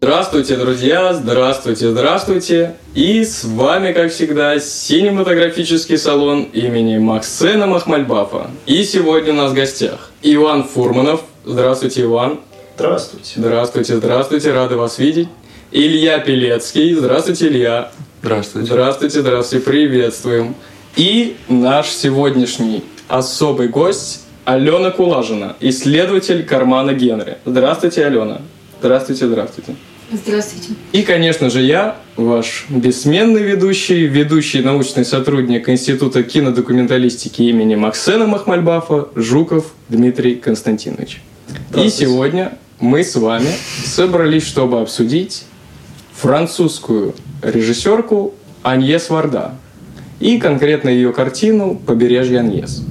Здравствуйте, друзья! Здравствуйте, здравствуйте! И с вами, как всегда, синематографический салон имени Максена Махмальбафа. И сегодня у нас в гостях Иван Фурманов. Здравствуйте, Иван. Здравствуйте. Здравствуйте, здравствуйте, рады вас видеть. Илья Пелецкий. Здравствуйте, Илья. Здравствуйте. Здравствуйте, здравствуйте, приветствуем. И наш сегодняшний особый гость Алена Кулажина, исследователь кармана Генри. Здравствуйте, Алена. Здравствуйте, здравствуйте. Здравствуйте. И, конечно же, я, ваш бессменный ведущий, ведущий научный сотрудник Института кинодокументалистики имени Максена Махмальбафа, Жуков Дмитрий Константинович. И сегодня мы с вами собрались, чтобы обсудить французскую режиссерку Аньес Варда и конкретно ее картину «Побережье Аньес».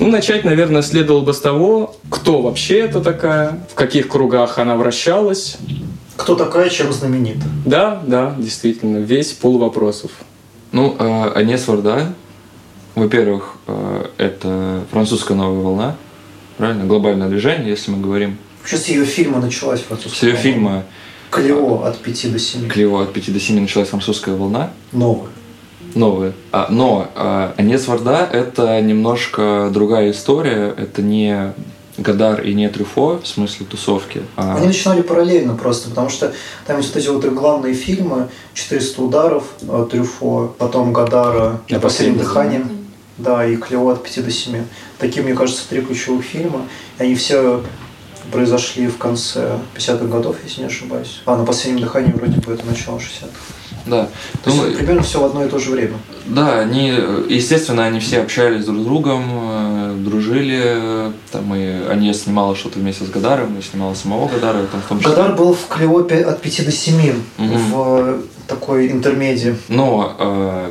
Ну, начать, наверное, следовало бы с того, кто вообще это такая, в каких кругах она вращалась, Кто такая, чем знаменита? да, да, действительно, весь пол вопросов. Ну, э, Анес Варда, во-первых, э, это французская новая волна, правильно? Глобальное движение, если мы говорим. Вообще с ее фильма началась С французская ее волна. фильма Клео от 5 до 7. Клео от 5 до 7 началась французская волна, Новая. Новая. А, но Анес Варда – это немножко другая история. Это не Гадар и не Трюфо в смысле тусовки. а- Они начинали параллельно просто, потому что там есть вот эти вот главные фильмы «400 ударов» э, Трюфо, потом Гадара На «На последнем последнем дыхании». Да, и Клео от 5 до 7. Такие, мне кажется, три ключевых фильма. И они все произошли в конце 50-х годов, если не ошибаюсь. А на последнем дыхании вроде бы это начало 60-х. Да. То Ну, есть примерно все в одно и то же время. Да, они, естественно, они все общались друг с другом, э, дружили, там и они снимала что-то вместе с Гадаром, и снимала самого Гадара, там в том числе. Гадар был в Клео пя- от 5 до 7 Мгм. в такой интермедии. Но э,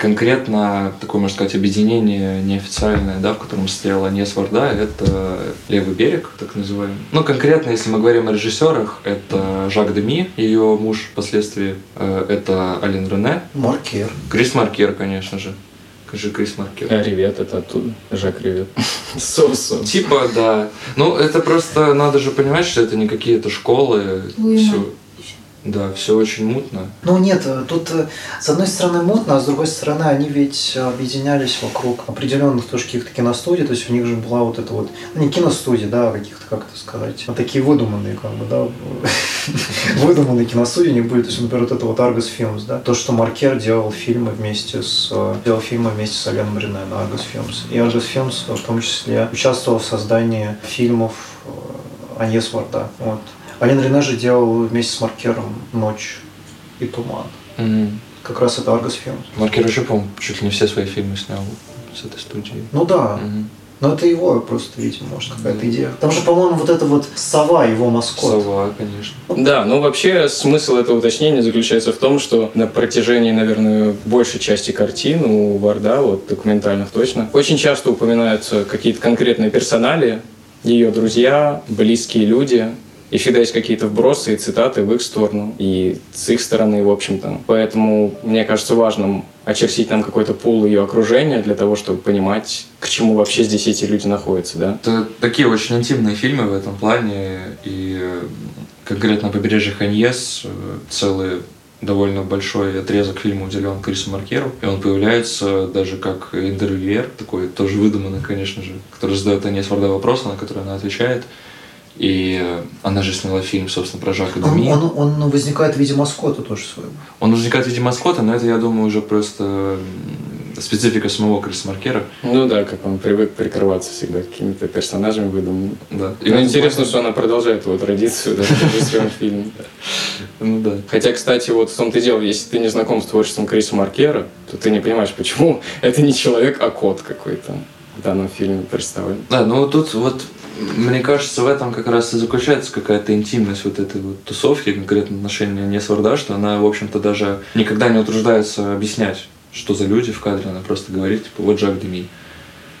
конкретно такое, можно сказать, объединение неофициальное, да, в котором стояла Аньес Варда, это «Левый берег», так называемый. Ну, конкретно, если мы говорим о режиссерах, это Жак Деми, ее муж впоследствии, э, это Ален Рене, Маркер. Крис Маркер, конечно же. Скажи Крис Маркер. А Ревет это оттуда. Жак Ревет. Сосо. Типа, да. Ну, это просто надо же понимать, что это не какие-то школы. Все. Да, все очень мутно. Ну нет, э, тут э, с одной стороны мутно, а с другой стороны они ведь объединялись вокруг определенных тоже каких-то киностудий, то есть у них же была вот эта вот, ну не киностудии, да, а каких-то, как это сказать, а такие выдуманные, как бы, да, выдуманные киностудии у них были, то есть, например, вот это вот Argus Films, да, то, что Маркер делал фильмы вместе с, э, делал фильмы вместе с Аленом Рене на Argus Films, и Argus Films в том числе участвовал в создании фильмов Аньес Варда, вот. Ален Рене же делал вместе с Маркером «Ночь и туман». Мгм. Как раз это Argus Films. Маркер еще, по-моему, чуть ли не все свои фильмы снял с этой студии. Ну да, Мгм. но это его просто, видимо, может, какая-то идея. Там же, по-моему, вот это вот сова, его маскот. Сова, конечно. Да, ну вообще смысл этого уточнения заключается в том, что на протяжении, наверное, большей части картин у Варда, вот документальных точно, очень часто упоминаются какие-то конкретные персонали, ее друзья, близкие люди, и всегда есть какие-то вбросы и цитаты в их сторону, и с их стороны, в общем-то. Поэтому, мне кажется, важным очертить нам какой-то пул ее окружения для того, чтобы понимать, к чему вообще здесь эти люди находятся, да? Это такие очень интимные фильмы в этом плане, и э, конкретно «Побережье Ханьес» целый довольно большой отрезок фильма уделен Крису Маркеру, и он появляется даже как интервьюер, такой тоже выдуманный, конечно же, который задает Аньес Варда вопросы, на которые она отвечает. И она же сняла фильм, собственно, про Жака Он, Деми. он, он возникает в виде маскота тоже своего. Он возникает в виде маскота, но это, я думаю, уже просто специфика самого Криса Маркера. Ну да, как он привык прикрываться всегда какими-то персонажами выдуманными. Да. И ну, интересно, что она продолжает его традицию даже в своем фильме. Ну да. Хотя, кстати, вот в том-то и дело, если ты не знаком с творчеством Криса Маркера, то ты не понимаешь, почему это не человек, а кот какой-то в данном фильме представлен. Да, ну вот тут вот мне кажется, в этом как раз и заключается какая-то интимность вот этой вот тусовки, конкретно отношения не Варда, что она, в общем-то, даже никогда не утруждается объяснять, что за люди в кадре, она просто говорит, типа, вот Жак Деми.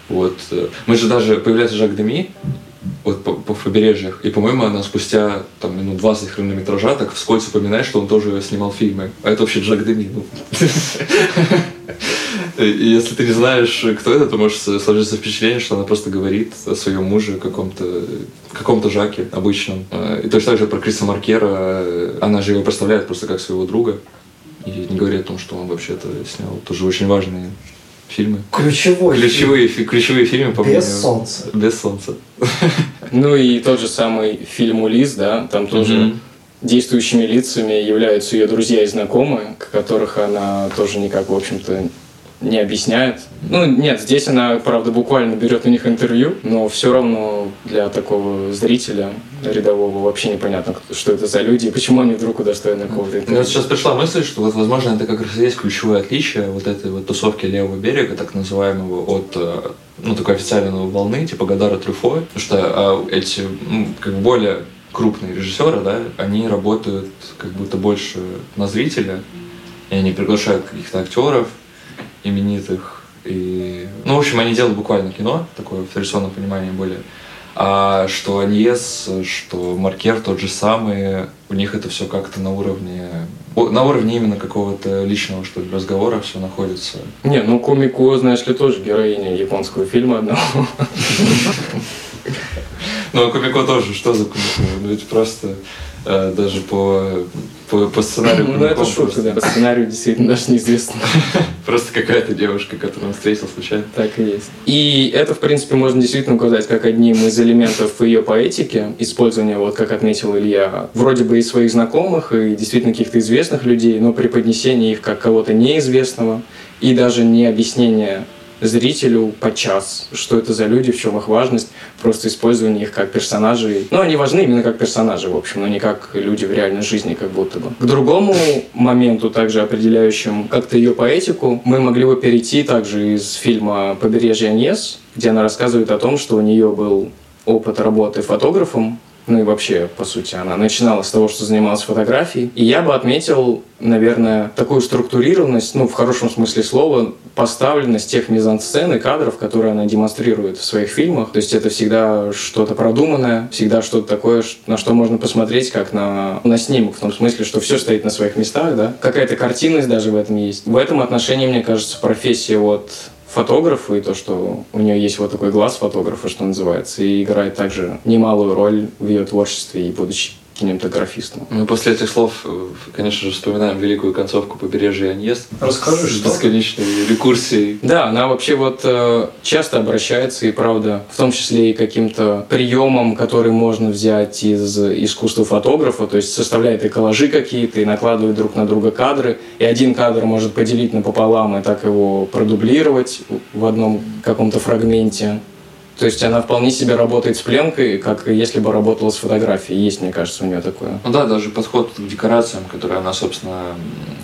Вот. э, Мы же даже, появляется Жак Деми, вот по, по побережьях, и, по-моему, она спустя там минут 20 хронометража так вскользь упоминает, что он тоже снимал фильмы. А это вообще Жак Деми. Если ты не знаешь, кто это, то можешь сложиться впечатление, что она просто говорит о своем муже, каком-то каком-то Жаке обычном. И точно так же про Криса Маркера. Она же его представляет просто как своего друга. И не говорит о том, что он вообще-то снял тоже очень важные фильмы. Ключевой ключевые, фильм. ключевые фильмы, по Без солнца. Без солнца. Ну и тот же самый фильм «Улис», да, там тоже mm-hmm. действующими лицами являются ее друзья и знакомые, которых она тоже никак, в общем-то, не объясняет. Ну, нет, здесь она, правда, буквально берет у них интервью, но все равно для такого зрителя рядового вообще непонятно, что это за люди и почему они вдруг удостоены какого-то интервью. Мне вот сейчас пришла мысль, что вот, возможно, это как раз и есть ключевое отличие вот этой вот тусовки левого берега, так называемого, от э, ну, такой официальной волны, типа Гадара Трюфо, потому что а, эти, ну, как более крупные режиссеры, да, они работают как будто больше на зрителя, и они приглашают каких-то актеров, именитых. И, ну, в общем, они делают буквально кино, такое в традиционном понимании более. А что Аньес, что Маркер тот же самый, у них это все как-то на уровне на уровне именно какого-то личного, что ли, разговора все находится. Не, ну Кумико, знаешь ли, тоже героиня японского фильма одного. Ну, а Кумико тоже, что за Кумико? Ну, ведь просто э, даже по по, по сценарию. Ну, это шутка, да. По сценарию действительно даже неизвестно. Просто какая-то девушка, которую он встретил случайно. Так и есть. И это, в принципе, можно действительно указать как одним из элементов ее поэтики, использования, вот как отметил Илья, вроде бы и своих знакомых, и действительно каких-то известных людей, но преподнесение их как кого-то неизвестного, и даже не объяснение зрителю подчас, что это за люди, в чем их важность, просто использование их как персонажей. Ну, они важны именно как персонажи, в общем, но не как люди в реальной жизни, как будто бы. К другому моменту, также определяющему как-то ее поэтику, мы могли бы перейти также из фильма «Побережье Ньес», где она рассказывает о том, что у нее был опыт работы фотографом ну и вообще, по сути, она начинала с того, что занималась фотографией. И я бы отметил, наверное, такую структурированность, ну, в хорошем смысле слова, поставленность тех мизансцен и кадров, которые она демонстрирует в своих фильмах. То есть это всегда что-то продуманное, всегда что-то такое, на что можно посмотреть, как на, на снимок, в том смысле, что все стоит на своих местах, да. Какая-то картинность даже в этом есть. В этом отношении, мне кажется, профессия вот фотографу, и то, что у нее есть вот такой глаз фотографа, что называется, и играет также немалую роль в ее творчестве и будучи кинематографистом. Мы после этих слов, э, конечно же, вспоминаем великую концовку «Побережья Аньес». Расскажи, что? Бесконечной рекурсией. Да, она вообще вот э, часто обращается, и правда, в том числе и каким-то приемом, который можно взять из искусства фотографа, то есть составляет и коллажи какие-то, и накладывает друг на друга кадры, и один кадр может поделить напополам и так его продублировать в одном каком-то фрагменте. То есть она вполне себе работает с пленкой, как если бы работала с фотографией. Есть, мне кажется, у нее такое. Ну да, даже подход к декорациям, который она, собственно,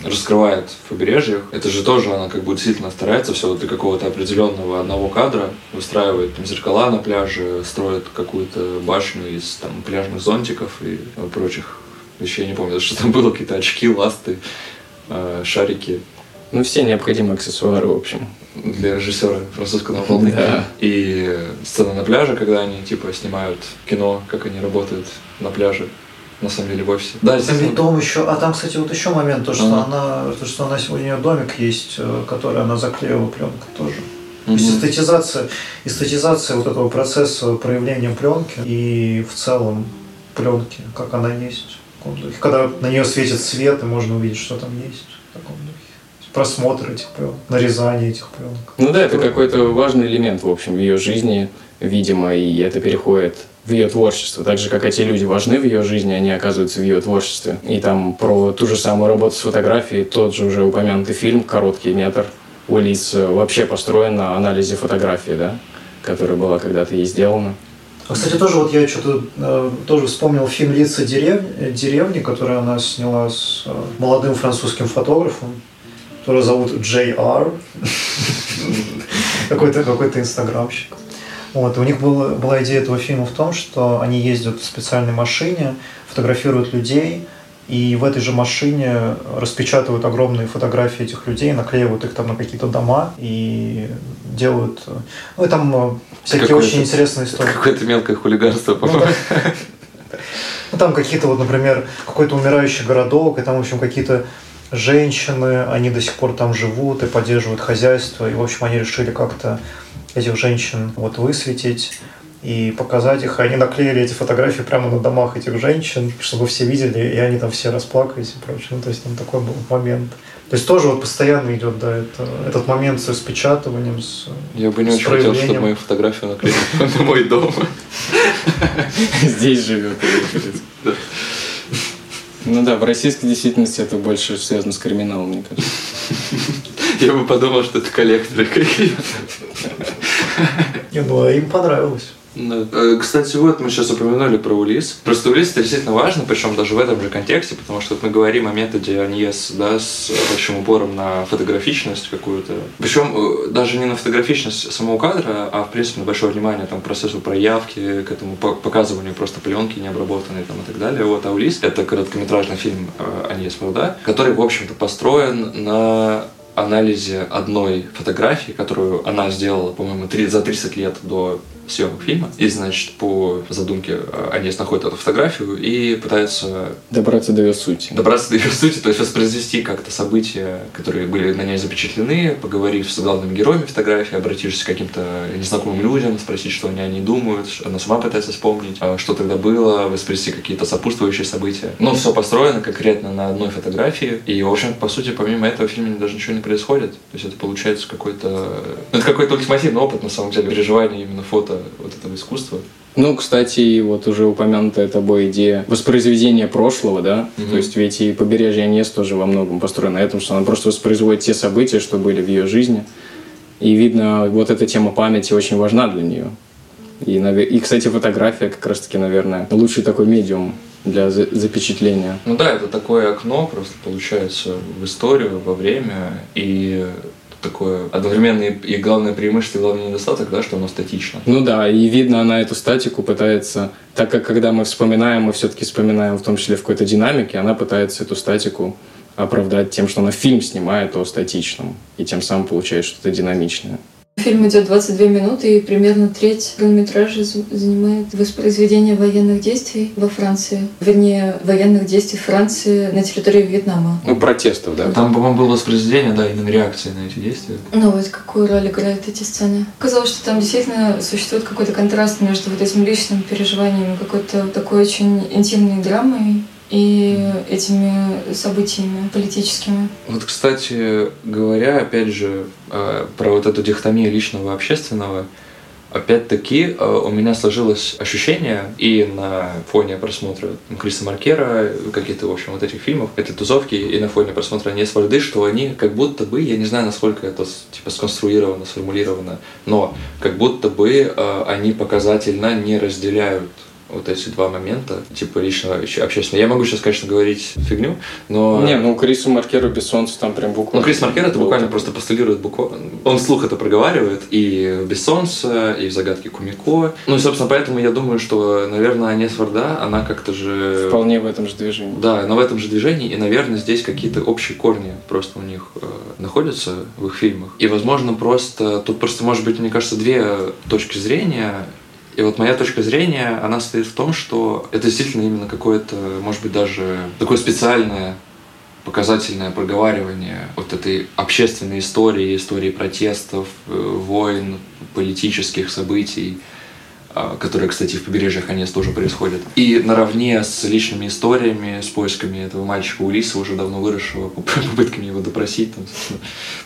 раскрывает в побережьях, это же тоже она как бы действительно старается все вот для какого-то определенного одного кадра, выстраивает там зеркала на пляже, строит какую-то башню из там пляжных зонтиков и прочих вещей, я не помню, что там было, какие-то очки, ласты, э, шарики. Ну, все необходимые аксессуары, в общем для режиссера французского волны. Да. И сцена на пляже, когда они типа снимают кино, как они работают на пляже на самом деле в офисе. Да, здесь дом еще. А там, кстати, вот еще момент, то, что ага. она, то, что она у нее домик есть, э, который она заклеила пленкой тоже. То есть эстетизация, эстетизация вот этого процесса проявления пленки и в целом пленки, как она есть. Когда на нее светит свет, и можно увидеть, что там есть в таком просмотр этих пленок, нарезание этих пленок. Ну да, это какой-то важный элемент, в общем, в ее жизни, видимо, и это переходит в ее творчество. Так же, как эти люди важны в ее жизни, они оказываются в ее творчестве. И там про ту же самую работу с фотографией, тот же уже упомянутый фильм «Короткий метр» у Лиц вообще построен на анализе фотографии, да, которая была когда-то ей сделана. А, кстати, тоже вот я что-то э, тоже вспомнил фильм «Лица деревни», деревни, который она сняла с э, молодым французским фотографом которого зовут JR, какой-то какой инстаграмщик. Вот, у них была, была идея этого фильма в том, что они ездят в специальной машине, фотографируют людей, и в этой же машине распечатывают огромные фотографии этих людей, наклеивают их там на какие-то дома и делают... Ну, и там э, всякие очень интересные истории. Какое-то мелкое хулиганство, ну по-моему. Ну, там какие-то, вот, например, какой-то умирающий городок, и там, в общем, какие-то женщины, они до сих пор там живут и поддерживают хозяйство. И, в общем, они решили как-то этих женщин вот высветить и показать их. И они наклеили эти фотографии прямо на домах этих женщин, чтобы все видели, и они там все расплакались и прочее. Ну, то есть там такой был момент. То есть тоже вот постоянно идет, да, это, этот момент с распечатыванием, с Я бы не с очень хотел, чтобы мою фотографию наклеили на мой дом. Здесь живет. Ну да, в российской действительности это больше связано с криминалом, мне кажется. Я бы подумал, что это коллекторы какие-то. Не, ну, а им понравилось. Э, Кстати, вот мы сейчас упомянули про Улис. Просто Улис это действительно важно, причем даже в этом же контексте, потому что вот мы говорим о методе Аньес, да, с большим упором на фотографичность какую-то. Причем э, даже не на фотографичность самого кадра, а в принципе на большое внимание там, процессу проявки, к этому по- показыванию просто пленки необработанной там, и так далее. Вот, а Улис это короткометражный фильм э, Аньес Валда, который, в общем-то, построен на анализе одной фотографии, которую она сделала, по-моему, за 30 лет до съемок фильма. И, значит, по задумке э, Анис находит эту фотографию и пытается Добраться до ее сути. добраться до ее сути, то есть воспроизвести как-то события, которые были на ней запечатлены, поговорив с главными героями фотографии, обратившись к каким-то незнакомым людям, спросить, что они о ней думают, она сама пытается вспомнить, а, что тогда было, воспроизвести какие-то сопутствующие события. Но все построено конкретно на одной фотографии, и, в общем, по сути, помимо этого в фильме даже ничего не происходит. То есть это получается какой-то... ну, Это какой-то ультимативный опыт, на самом деле, переживания именно фото вот этого искусства. Ну, кстати, вот уже упомянутая тобой идея воспроизведения прошлого, да? Мгм. То есть ведь и побережье Нес тоже во многом построено на этом, что она просто воспроизводит те события, что были в ее жизни. И видно, вот эта тема памяти очень важна для нее. И, и кстати, фотография как раз-таки, наверное, лучший такой медиум для за- запечатления. Ну да, это такое окно просто получается в историю, во время, и такое одновременно и, и главное преимущество, и главный недостаток, да, что оно статично. Ну да, и видно, она эту статику пытается, так как когда мы вспоминаем, мы все-таки вспоминаем в том числе в какой-то динамике, она пытается эту статику оправдать тем, что она фильм снимает о статичном, и тем самым получает что-то динамичное. Фильм идет 22 минуты, и примерно треть хронометража з- занимает воспроизведение военных действий во Франции. Вернее, военных действий Франции на территории Вьетнама. Ну, протестов, да. Там, по-моему, было воспроизведение, да, именно реакции на эти действия. Ну вот какую роль играют эти сцены. Казалось, что там действительно существует какой-то контраст между вот этим личным переживанием, какой-то такой очень интимной драмой и этими событиями политическими. Вот, кстати говоря, опять же, э, про вот эту дихотомию личного и общественного, опять-таки э, у меня сложилось ощущение и на фоне просмотра Криса Маркера, каких-то, в общем, вот этих фильмов, этой тузовки, и на фоне просмотра Анес Варды, что они как будто бы, я не знаю, насколько это типа сконструировано, сформулировано, но как будто бы э, они показательно не разделяют вот эти два момента, типа личного и общественного. Я могу сейчас, конечно, говорить фигню, но... Не, ну Крису Маркеру без солнца там прям буквально. Ну, Крис Маркер это буквально просто постулирует буквально. Он вслух это проговаривает и в «Без солнца», и в «Загадке Кумико». Ну и, собственно, поэтому я думаю, что, наверное, Анес Варда, она как-то же... Вполне в этом же движении. Да, она в этом же движении, и, наверное, здесь какие-то общие корни просто у них э, находятся в их фильмах. И, возможно, просто... Тут просто, может быть, мне кажется, две точки зрения. И вот моя точка зрения, она стоит в том, что это действительно именно какое-то, может быть, даже такое специальное показательное проговаривание вот этой общественной истории, истории протестов, э, войн, политических событий, которые, кстати, в побережьях Анес тоже происходят. И наравне с личными историями, с поисками этого мальчика Улиса, уже давно выросшего, попытками его допросить, там,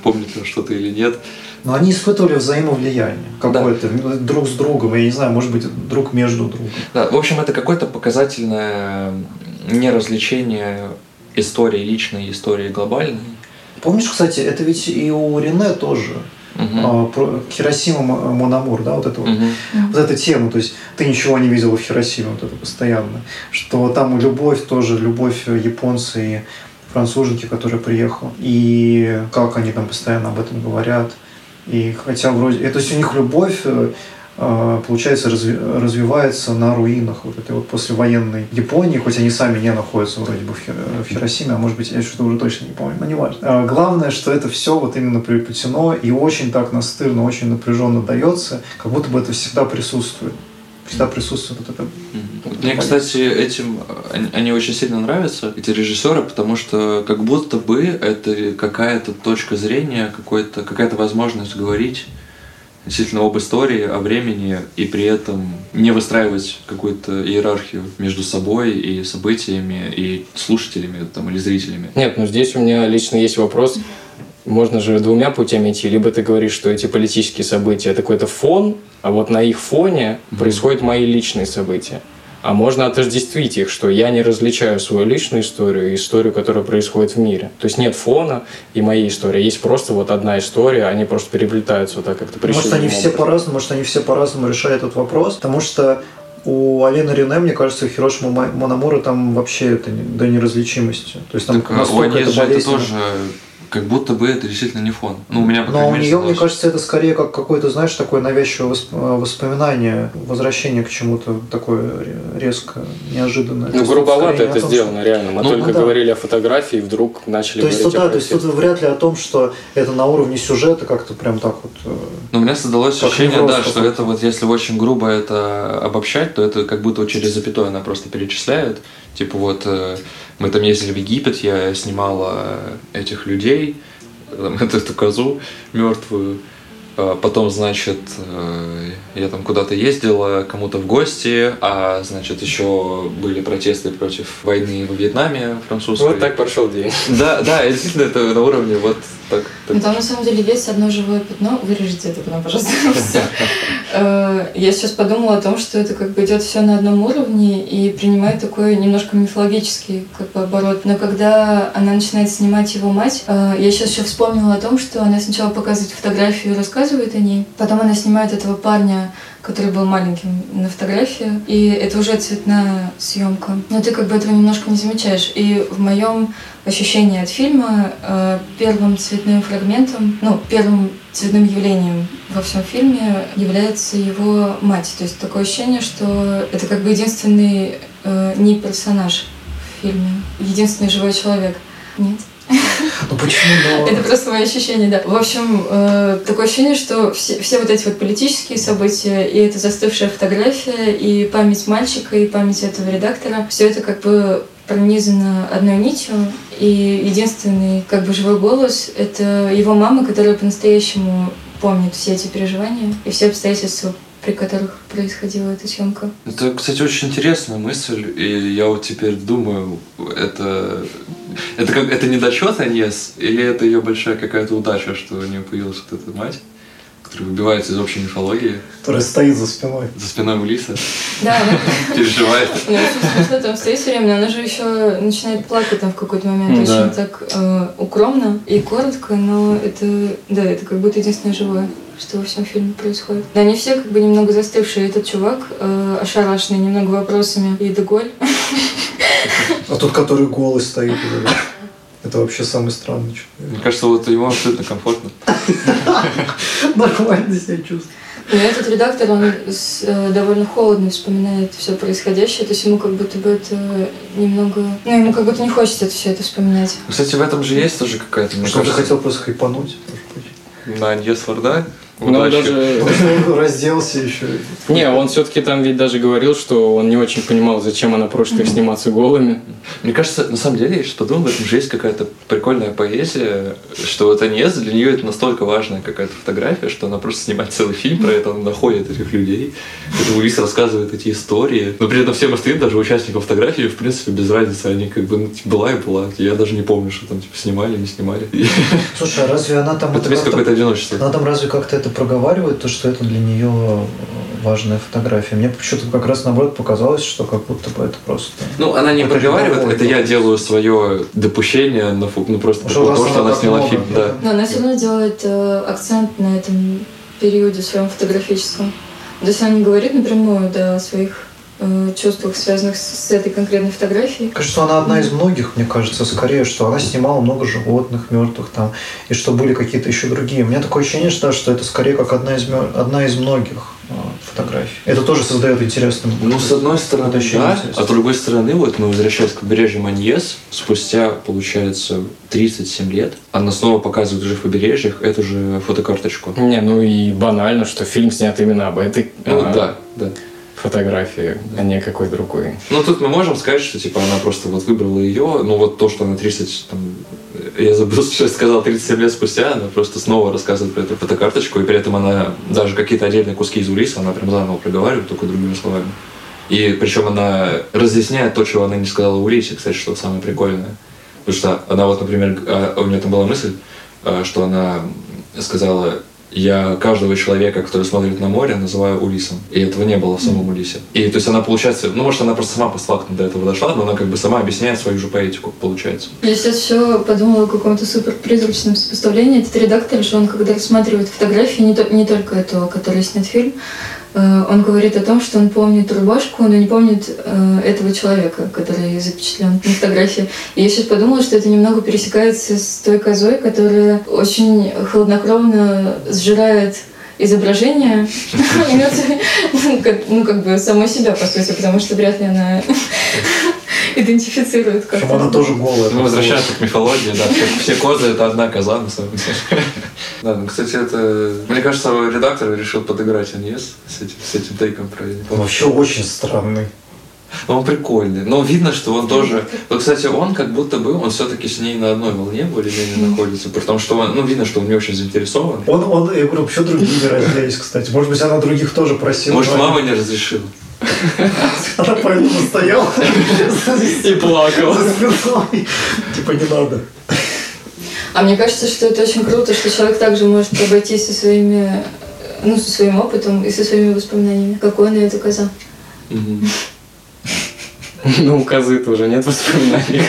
помнит он что-то или нет. Но они испытывали взаимовлияние какое-то друг с другом, я не знаю, может быть, друг между другом. Да, в общем, это какое-то показательное неразвлечение истории личной истории глобальной. Помнишь, кстати, это ведь и у Рене тоже. А, Хиросима М- Мономур, да, вот это вот. Вот эта тема, то есть ты ничего не видела в Хиросиме, вот это постоянно. Что там любовь тоже, любовь японца и француженки, которая приехала. И как они там постоянно об этом говорят. И хотя вроде... э, То есть у них любовь, э, э, получается, разви- развивается на руинах вот этой вот послевоенной Японии, хоть они сами не находятся вроде бы в, Хи- в Хиросиме, а может быть, я что-то уже точно не помню, но не важно. А Главное, что это все вот именно приплетено и очень так настырно, очень напряженно дается, как будто бы это всегда присутствует. всегда присутствует вот это. Мне, кстати, этим они, очень сильно нравятся, эти режиссеры, потому что как будто бы это какая-то точка зрения, какой-то, какая-то возможность говорить действительно об истории, о времени, и при этом не выстраивать какую-то иерархию между собой и событиями, и слушателями там, или зрителями. Нет, ну здесь у меня лично есть вопрос. Можно же двумя путями идти. Либо ты говоришь, что эти политические события это какой-то фон, а вот на их фоне происходят мои личные события. А можно отождествить их, что я не различаю свою личную историю и историю, которая происходит в мире. То есть нет фона и моей истории. Есть просто вот одна история, они просто переплетаются вот так как-то Может, они все по-разному, может, они все по-разному решают этот вопрос, потому что у Алены Рене, мне кажется, у Хирошима Мономура там вообще это до неразличимости. То есть там так, а у это, это тоже как будто бы это действительно не фон. Ну, у меня, Но у нее, мне кажется, это скорее как какое-то, знаешь, такое навязчивое воспоминание, возвращение к чему-то такое резко, неожиданное. Ну, грубовато это том, сделано, что... реально. Мы ну, только ну, да. говорили о фотографии, и вдруг начали то есть, говорить то, о да, То есть, тут вряд ли о том, что это на уровне сюжета как-то прям так вот... Э, ну, у меня создалось ощущение, да, что это вот, если очень грубо это обобщать, то это как будто через запятое она просто перечисляет. Типа вот э, мы там ездили в Египет, я снимала этих людей, там, эту козу мертвую. А потом, значит, э, я там куда-то ездила кому-то в гости, а, значит, еще были протесты против войны в Вьетнаме французской. Вот так прошел день. Да, да, действительно, это на уровне вот так. так. Ну, там на самом деле есть одно живое пятно. Вырежите это потом, пожалуйста. Э, я сейчас подумала о том, что это как бы идет все на одном уровне и принимает такой немножко мифологический как бы оборот. Но когда она начинает снимать его мать, э, я сейчас еще вспомнила о том, что она сначала показывает фотографию и рассказывает о ней, потом она снимает этого парня который был маленьким на фотографии, и это уже цветная съемка. Но ты как бы этого немножко не замечаешь. И в моем ощущении от фильма э, первым цветным фрагментом, ну, первым цветным явлением во всем фильме является его мать. То есть такое ощущение, что это как бы единственный э, не персонаж в фильме, единственный живой человек. Нет. Ну почему? Но... Это просто мои ощущения, да. В общем, э, такое ощущение, что все, все вот эти вот политические события, и эта застывшая фотография, и память мальчика, и память этого редактора, все это как бы пронизано одной нитью, и единственный как бы живой голос — это его мама, которая по-настоящему помнит все эти переживания и все обстоятельства, при которых происходила эта съемка. Это, кстати, очень интересная мысль, и я вот теперь думаю, это это как это недочет Аньес, или это ее большая какая-то удача, что у нее появилась вот эта мать? который выбивается из общей мифологии. Которая стоит за спиной. За спиной Улиса. Да. Переживает. Ну, смешно там стоит все время, она же еще начинает плакать там в какой-то момент. Очень так э, укромно и коротко, но это, да, это как будто единственное живое что во всем фильме происходит. Да, они все как бы немного застывшие. Этот чувак э, ошарашенный немного вопросами. И Деголь. А тот, который голый стоит. Это вообще самый странный человек. Мне кажется, вот ему абсолютно комфортно. Нормально себя чувствует. Но этот редактор, он э, довольно холодно вспоминает все происходящее, то есть ему как будто бы это немного... Ну, ему как будто не хочется это все это вспоминать. Кстати, в этом же есть тоже какая-то... Что ты хотел просто хайпануть? На Аньес Варда? Но он даже... разделся еще. Не, он все-таки там ведь даже говорил, что он не очень понимал, зачем она просит их сниматься голыми. Мне кажется, на самом деле, я сейчас подумал, в этом же есть какая-то прикольная поэзия, что вот Аньес, для нее это настолько важная какая-то фотография, что она просто снимает целый фильм про это, она находит этих людей. Это Улис рассказывает эти истории. Но при этом всем остальным, даже участникам фотографии, в принципе, без разницы, они как бы, ну, типа, была и была. Я даже не помню, что там, типа, снимали, не снимали. Слушай, а разве она там... Это есть какое-то одиночество. Она там разве как-то это проговаривает, то, что это для нее важная фотография. Мне почему-то как раз наоборот показалось, что как будто бы это просто... Ну, она не проговаривает, это я делаю свое допущение, на ну просто что по что она сняла фильм. Да. Но она все равно делает э, акцент на этом периоде своем фотографическом. То есть она не говорит напрямую да, о своих э, чувствах, связанных с, с этой конкретной фотографией. Кажется, она одна из многих, мне кажется, скорее, что она снимала много животных, мертвых там, и что были какие-то еще другие. У меня такое ощущение, что, что это скорее как одна из, одна из многих а, фотографий. Это тоже создает интересным. Ну, с одной стороны, да, а с другой стороны, вот мы возвращаясь к побережью Маньес, спустя, получается, 37 лет, она снова показывает уже в побережьях эту же фотокарточку. Не, ну и банально, что фильм снят именно об этой. Ну, а, да, да. Фотографии, а не какой другой. Ну, тут мы можем сказать, что, типа, она просто вот выбрала ее, ну, вот то, что она 30, там, я забыл, что я сказал, 37 лет спустя, она просто снова рассказывает про эту фотокарточку, и при этом она даже какие-то отдельные куски из Улиса, она прям заново проговаривает, только другими словами. И причем она разъясняет то, чего она не сказала Улисе, кстати, что самое прикольное. Потому что она вот, например, а, у нее там была мысль, а, что она сказала, я каждого человека, который смотрит на море, называю Улисом. И этого не было в самом Улисе. И то есть она, получается, ну, может, она просто сама постфактум до этого дошла, но она как бы сама объясняет свою же поэтику, получается. Я сейчас еще подумала о каком-то супер призрачном сопоставлении. Этот редактор же, он когда рассматривает фотографии, не, то, не только эту, которая снят фильм, он говорит о том, что он помнит рубашку, но не помнит э, этого человека, который запечатлен на фотографии. И я сейчас подумала, что это немного пересекается с той козой, которая очень хладнокровно сжирает изображение, ну, как бы самой себя, по сути, потому что вряд ли она идентифицирует как Причем она тоже голая. Мы возвращаемся к мифологии, да. Все козы это одна коза, на самом деле. Да, ну, кстати, это... Мне кажется, редактор решил подыграть Аньес с этим, с этим тейком про Вообще очень странный. Он прикольный. Но видно, что он тоже... Вот, кстати, он как будто бы, он все-таки с ней на одной волне более-менее находится. Потому что он, ну, видно, что он не очень заинтересован. Он, он, я говорю, вообще другие не разделись, кстати. Может быть, она других тоже просила. Может, мама не разрешила. Она поэтому стояла и плакала. Типа не надо. А мне кажется, что это очень круто, что человек также может обойтись со своими, ну, со своим опытом и со своими воспоминаниями. Какой он это коза. Ну, у козы тоже нет воспоминаний.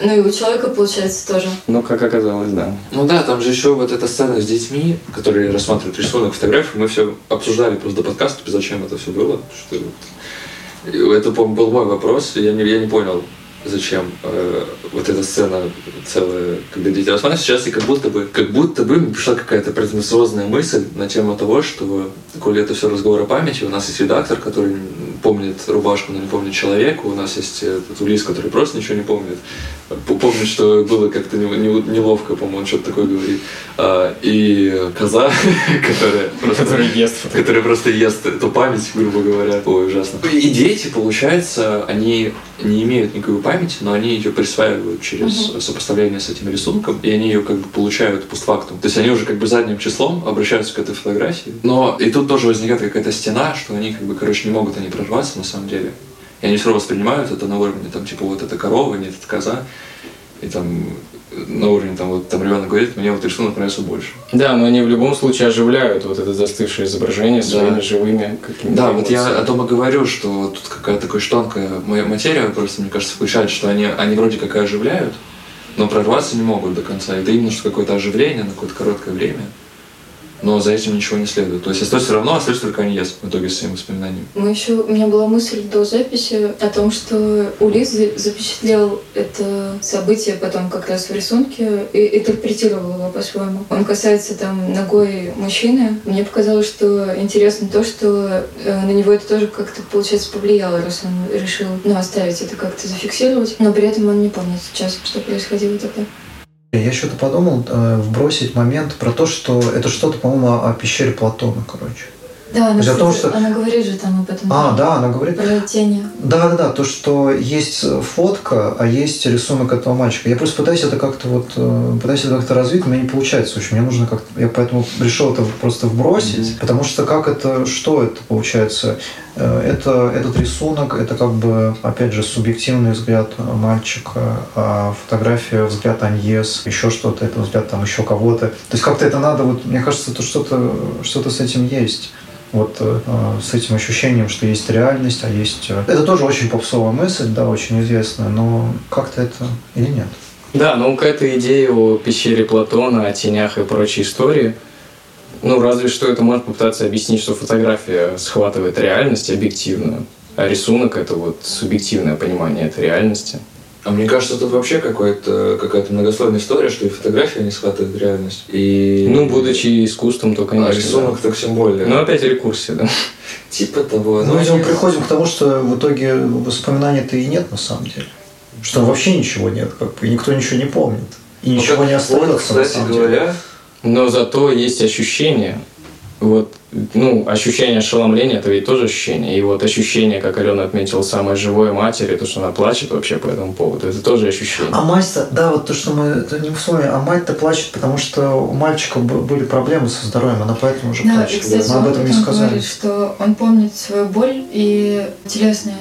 Ну и у человека, получается, тоже. Ну, как оказалось, да. Ну да, там же еще вот эта сцена с детьми, которые рассматривают рисунок, фотографию, мы все обсуждали просто до подкаста, зачем это все было. Что... Это, по был мой вопрос, я не, я не понял, зачем э, вот эта сцена целая, когда дети рассматривают. Сейчас и как будто бы, как будто бы мне пришла какая-то претенциозная мысль на тему того, что, коли это все разговор о памяти, у нас есть редактор, который помнит рубашку, но не помнит человека, у нас есть этот Улис, который просто ничего не помнит. Помнит, что было как-то неловко, по-моему, он что-то такое говорит. А, и коза, которая просто, который ест, которая просто ест эту память, грубо говоря. Ой, ужасно. И дети, получается, они не имеют никакой памяти, но они ее присваивают через угу. сопоставление с этим рисунком, и они ее как бы получают постфактум. То есть они уже как бы задним числом обращаются к этой фотографии. Но и тут тоже возникает какая-то стена, что они как бы, короче, не могут они прорваться на самом деле. И они все равно воспринимают это на уровне, там, типа, вот эта корова, нет, это коза. И там на уровне, там, вот там ребенок говорит, мне вот рисунок нравится больше. Да, но они в любом случае оживляют вот это застывшее изображение да. своими живыми какими-то Да, вот я о том и говорю, что тут какая-то такая тонкая моя материя просто, мне кажется, включает, что они, они вроде как и оживляют, но прорваться не могут до конца. Это именно что какое-то оживление на какое-то короткое время но за этим ничего не следует. То есть остается все равно, остается только Аньес в итоге с своим воспоминанием. Мы еще, у меня была мысль до записи о том, что Улис запечатлел это событие потом как раз в рисунке и интерпретировал его по-своему. Он касается там ногой мужчины. Мне показалось, что интересно то, что э, на него это тоже как-то, получается, повлияло, раз он решил ну, оставить это как-то зафиксировать. Но при этом он не помнит сейчас, что происходило тогда. Я что-то подумал, э, вбросить момент про то, что это что-то, по-моему, о пещере Платона, короче. Да, она, кстати, том, что... она говорит же там об этом. А, да, она говорит. Про тени. Да, да, да, то, что есть фотка, а есть рисунок этого мальчика. Я просто пытаюсь это как-то вот э, пытаюсь это как-то развить, но у меня не получается. В общем, мне нужно как-то. Я поэтому решил это просто вбросить, mm-hmm. потому что как это, что это получается? Э, это, этот рисунок, это как бы, опять же, субъективный взгляд мальчика, а фотография, взгляд Аньес, еще что-то, это взгляд там еще кого-то. То есть как-то это надо, вот, мне кажется, это что-то что с этим есть вот э, с этим ощущением, что есть реальность, а есть... Э, это тоже очень попсовая мысль, да, очень известная, но как-то это или нет? Да, ну какая-то идея о пещере Платона, о тенях и прочей истории. Ну, разве что это может попытаться объяснить, что фотография схватывает реальность объективную, а рисунок – это вот субъективное понимание этой реальности. А мне кажется, тут вообще какая-то какая-то многослойная история, что и фотография не схватывает реальность. И... Ну, будучи искусством, то, конечно. А рисунок да. так тем более. Ну, опять рекурсия, да. Типа того. Ну, мы приходим к тому, что в итоге воспоминаний-то и нет на самом деле. Что вообще ничего нет, как бы, и никто ничего не помнит. И ну, ничего не остается, вот, кстати на самом говоря, деле. Но зато есть ощущение, вот, ну, ощущение ошеломления, это ведь тоже ощущение. И вот ощущение, как Алена отметила, самое живое матери, то, что она плачет вообще по этому поводу, это тоже ощущение. А мать-то, да, вот то, что мы это не вспомнили, а мать-то плачет, потому что у мальчика были проблемы со здоровьем, она поэтому уже да, плачет. И, кстати, мы об этом не сказали. говорит, что он помнит свою боль и телесные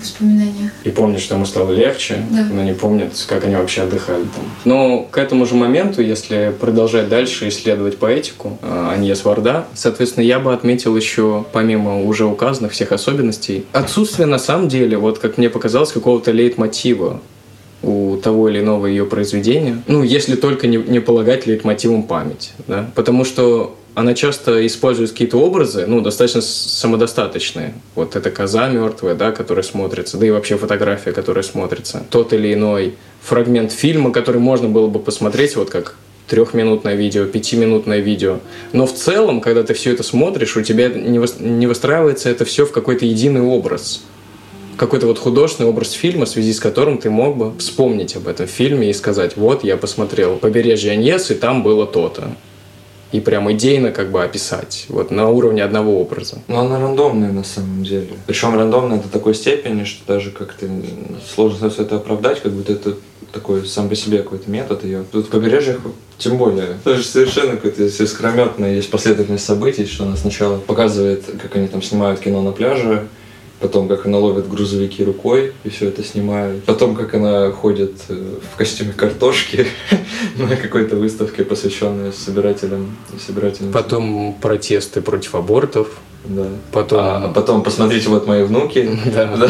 воспоминания. И помнит, что ему стало легче, да. но не помнит, как они вообще отдыхали там. Но к этому же моменту, если продолжать дальше исследовать поэтику э, Аньес Варда, соответственно, я бы отметил еще, помимо уже указанных всех особенностей, отсутствие на самом деле, вот как мне показалось, какого-то лейтмотива у того или иного ее произведения. Ну, если только не, не полагать лейтмотивом память. Да? Потому что она часто использует какие-то образы, ну, достаточно самодостаточные. Вот эта коза мертвая, да, которая смотрится, да и вообще фотография, которая смотрится. Тот или иной фрагмент фильма, который можно было бы посмотреть, вот как трехминутное видео, пятиминутное видео. Но в целом, когда ты все это смотришь, у тебя не выстраивается это все в какой-то единый образ. Какой-то вот художественный образ фильма, в связи с которым ты мог бы вспомнить об этом фильме и сказать, вот я посмотрел «Побережье Аньес», и там было то-то и прям идейно как бы описать, вот на уровне одного образа. Но она рандомная на самом деле. Причем рандомная до такой степени, что даже как-то сложно все это оправдать, как будто это такой сам по себе какой-то метод ее. Тут в побережьях тем более. Тоже совершенно какой-то искрометный есть последовательность событий, что она сначала показывает, как они там снимают кино на пляже, потом как она ловит грузовики рукой и все это снимает, потом как она ходит э, в костюме картошки на какой-то выставке, посвященной собирателям и собирательницам. Потом протесты против абортов. Да. Потом... А, а потом посмотрите, вот мои внуки. Да.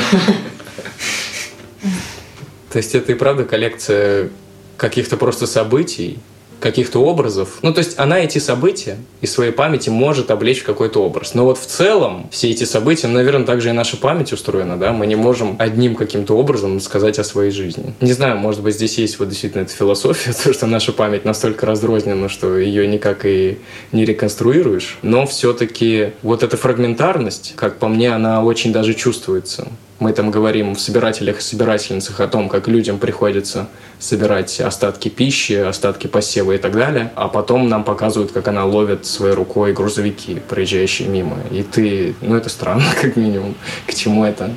То есть это и правда коллекция каких-то просто событий, каких-то образов. Ну, то есть она эти события из своей памяти может облечь в какой-то образ. Но вот в целом все эти события, ну, наверное, также и наша память устроена, да, мы не можем одним каким-то образом сказать о своей жизни. Не знаю, может быть, здесь есть вот действительно эта философия, то, что наша память настолько раздрознена, что ее никак и не реконструируешь. Но все-таки вот эта фрагментарность, как по мне, она очень даже чувствуется. Мы там говорим в собирателях и собирательницах о том, как людям приходится собирать остатки пищи, остатки посева и так далее, а потом нам показывают, как она ловит своей рукой грузовики, проезжающие мимо. И ты, ну это странно, как минимум, к чему это?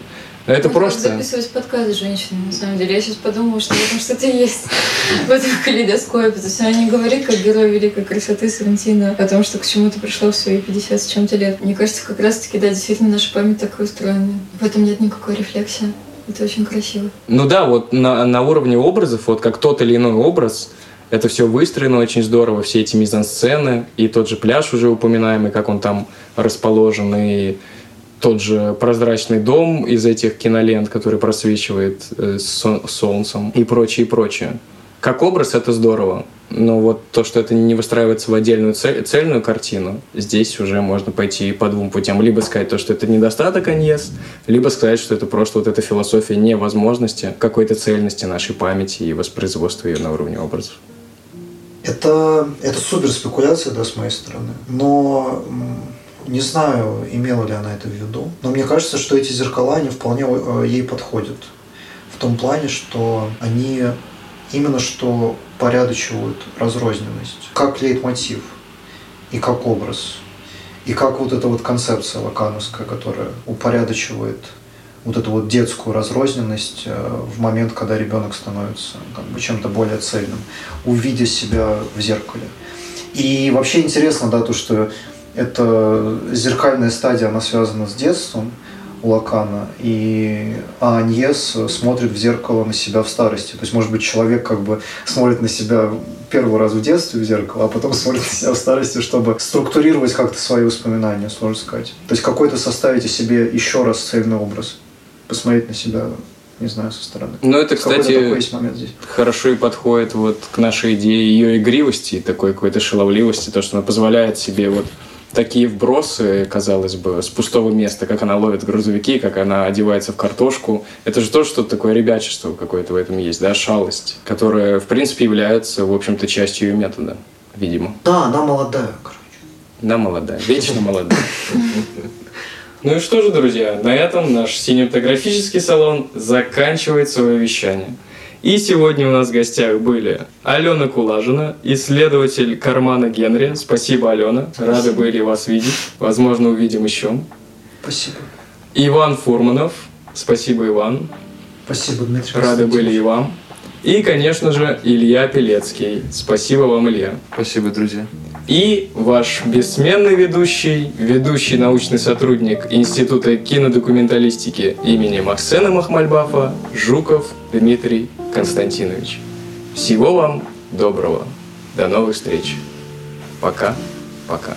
Это ну, просто... записывать подкаст с женщинами, на самом деле. Я сейчас подумала, что в этом что-то есть в этом калейдоскопе. То есть она не говорит, как герой великой красоты Сарантино, о том, что к чему-то пришло в свои 50 с чем-то лет. Мне кажется, как раз-таки, да, действительно, наша память такая устроена. В этом нет никакой рефлексии. Это очень красиво. Ну да, вот на, на уровне образов, вот как тот или иной образ, это все выстроено очень здорово, все эти мизансцены, и тот же пляж уже упоминаемый, как он там расположен, и тот же прозрачный дом из этих кинолент, который просвечивает э, солнцем и прочее, и прочее. Как образ это здорово, но вот то, что это не выстраивается в отдельную цель, цельную картину, здесь уже можно пойти по двум путям. Либо сказать то, что это недостаток Аньес, либо сказать, что это просто вот эта философия невозможности какой-то цельности нашей памяти и воспроизводства ее на уровне образов. Это, это супер спекуляция, да, с моей стороны. Но не знаю, имела ли она это в виду, но мне кажется, что эти зеркала, они вполне э, ей подходят. В том плане, что они именно что порядочивают разрозненность, как лейтмотив и как образ, и как вот эта вот концепция лакановская, которая упорядочивает вот эту вот детскую разрозненность э, в момент, когда ребенок становится как бы чем-то более цельным, увидя себя в зеркале. И вообще интересно, да, то, что это зеркальная стадия, она связана с детством у Лакана, и а Аньес смотрит в зеркало на себя в старости. То есть, может быть, человек как бы смотрит на себя первый раз в детстве в зеркало, а потом смотрит на себя в старости, чтобы структурировать как-то свои воспоминания, сложно сказать. То есть, какой-то составить о себе еще раз цельный образ, посмотреть на себя не знаю, со стороны. Ну, это, кстати, хорошо и подходит вот к нашей идее ее игривости, такой какой-то шаловливости, то, что она позволяет себе вот такие вбросы, казалось бы, с пустого места, как она ловит грузовики, как она одевается в картошку. Это же тоже что-то такое ребячество какое-то в этом есть, да, шалость, которая, в принципе, является, в общем-то, частью ее метода, видимо. Да, она молодая, короче. Она молодая, вечно молодая. Ну и что же, друзья, на этом наш синематографический салон заканчивает свое вещание. И сегодня у нас в гостях были Алена Кулажина, исследователь кармана Генри. Спасибо, Алена. Рады были вас видеть. Возможно, увидим еще. Спасибо. Иван Фурманов. Спасибо, Иван. Спасибо, Дмитрий. Рады были и вам. И, конечно же, Илья Пелецкий. Спасибо вам, Илья. Спасибо, друзья. И ваш бессменный ведущий, ведущий научный сотрудник Института кинодокументалистики имени Максена Махмальбафа Жуков Дмитрий Константинович. Всего вам доброго. До новых встреч. Пока. Пока.